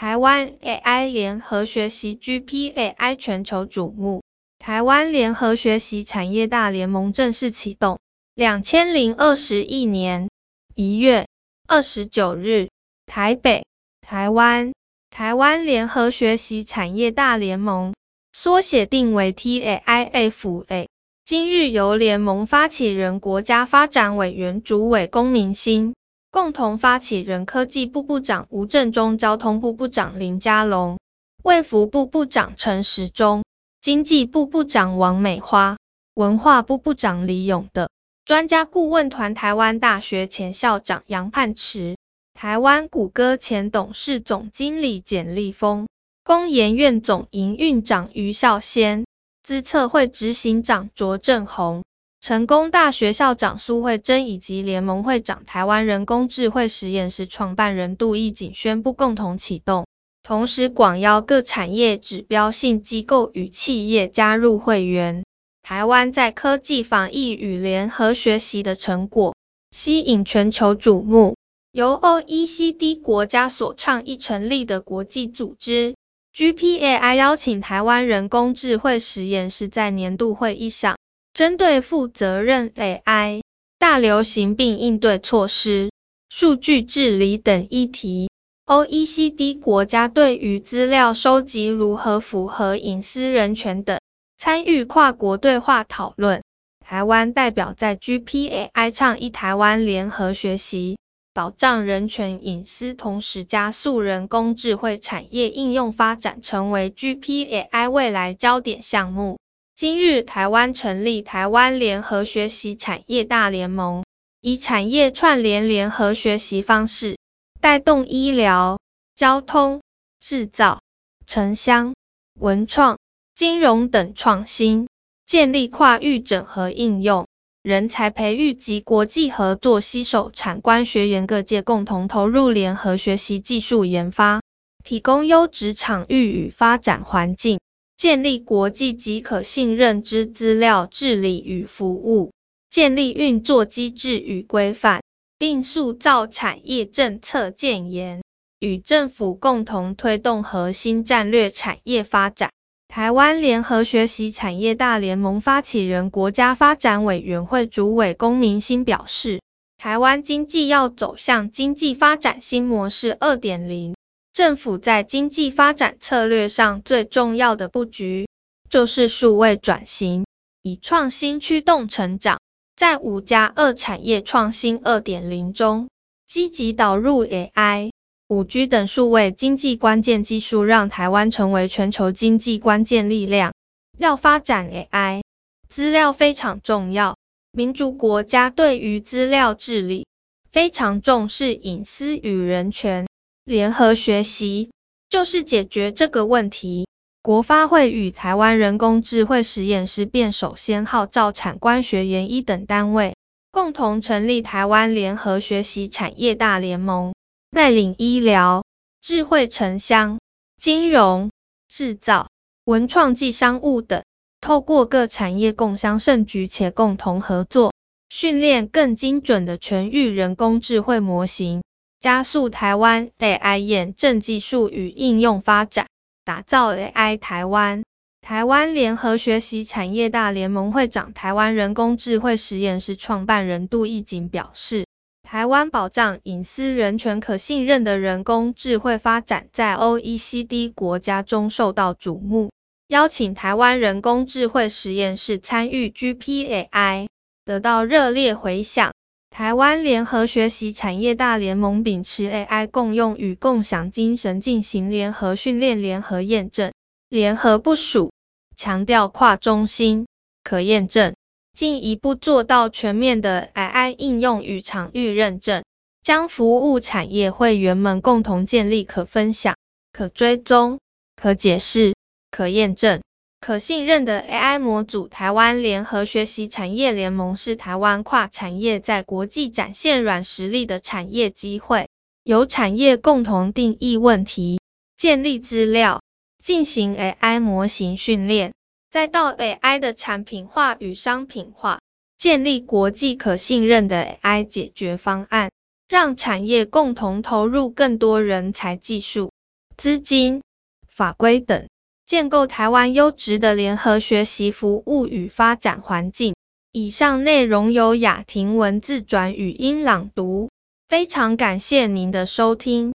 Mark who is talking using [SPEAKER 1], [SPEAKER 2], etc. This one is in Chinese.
[SPEAKER 1] 台湾 AI 联合学习 GPAI 全球瞩目，台湾联合学习产业大联盟正式启动。两千零二十一年一月二十九日，台北，台湾，台湾联合学习产业大联盟，缩写定为 TAIFA。今日由联盟发起人、国家发展委员主委龚明鑫，共同发起人科技部部长吴振中、交通部部长林佳龙、卫福部部长陈时中、经济部部长王美花、文化部部长李勇的专家顾问团，台湾大学前校长杨盼池，台湾谷歌前董事总经理简立峰，工研院总营运长于孝先。资策会执行长卓正宏、成功大学校长苏慧珍以及联盟会长台湾人工智慧实验室创办人杜义景宣布共同启动，同时广邀各产业指标性机构与企业加入会员。台湾在科技防疫与联合学习的成果吸引全球瞩目，由 OECD 国家所倡议成立的国际组织。GPAI 邀请台湾人工智慧实验室在年度会议上，针对负责任 AI、大流行病应对措施、数据治理等议题，OECD 国家对于资料收集如何符合隐私人权等，参与跨国对话讨论。台湾代表在 GPAI 倡议台湾联合学习。保障人权隐私，同时加速人工智慧产业应用发展，成为 GPAI 未来焦点项目。今日，台湾成立台湾联合学习产业大联盟，以产业串联联合学习方式，带动医疗、交通、制造、城乡、文创、金融等创新，建立跨域整合应用。人才培育及国际合作，携手产官学研各界共同投入联合学习技术研发，提供优质场域与发展环境，建立国际及可信任之资料治理与服务，建立运作机制与规范，并塑造产业政策建言，与政府共同推动核心战略产业发展。台湾联合学习产业大联盟发起人、国家发展委员会主委龚明鑫表示，台湾经济要走向经济发展新模式二点零，政府在经济发展策略上最重要的布局就是数位转型，以创新驱动成长，在五加二产业创新二点零中，积极导入 AI。五 G 等数位经济关键技术，让台湾成为全球经济关键力量。要发展 AI，资料非常重要。民主国家对于资料治理非常重视隐私与人权。联合学习就是解决这个问题。国发会与台湾人工智慧实验室便首先号召产官学研一等单位，共同成立台湾联合学习产业大联盟。带领医疗、智慧城乡、金融、制造、文创暨商务等，透过各产业共襄盛举且共同合作，训练更精准的全域人工智慧模型，加速台湾 AI 验证技术与应用发展，打造 AI 台湾。台湾联合学习产业大联盟会长、台湾人工智慧实验室创办人杜义景表示。台湾保障隐私、人权、可信任的人工智慧发展，在 OECD 国家中受到瞩目。邀请台湾人工智慧实验室参与 GPAI，得到热烈回响。台湾联合学习产业大联盟秉持 AI 共用与共享精神，进行联合训练、联合验证、联合部署，强调跨中心、可验证。进一步做到全面的 AI 应用与场域认证，将服务产业会员们共同建立可分享、可追踪、可解释、可验证、可信任的 AI 模组。台湾联合学习产业联盟是台湾跨产业在国际展现软实力的产业机会，由产业共同定义问题、建立资料、进行 AI 模型训练。再到 AI 的产品化与商品化，建立国际可信任的 AI 解决方案，让产业共同投入更多人才、技术，资金、法规等，建构台湾优质的联合学习服务与发展环境。以上内容由雅婷文字转语音朗读，非常感谢您的收听。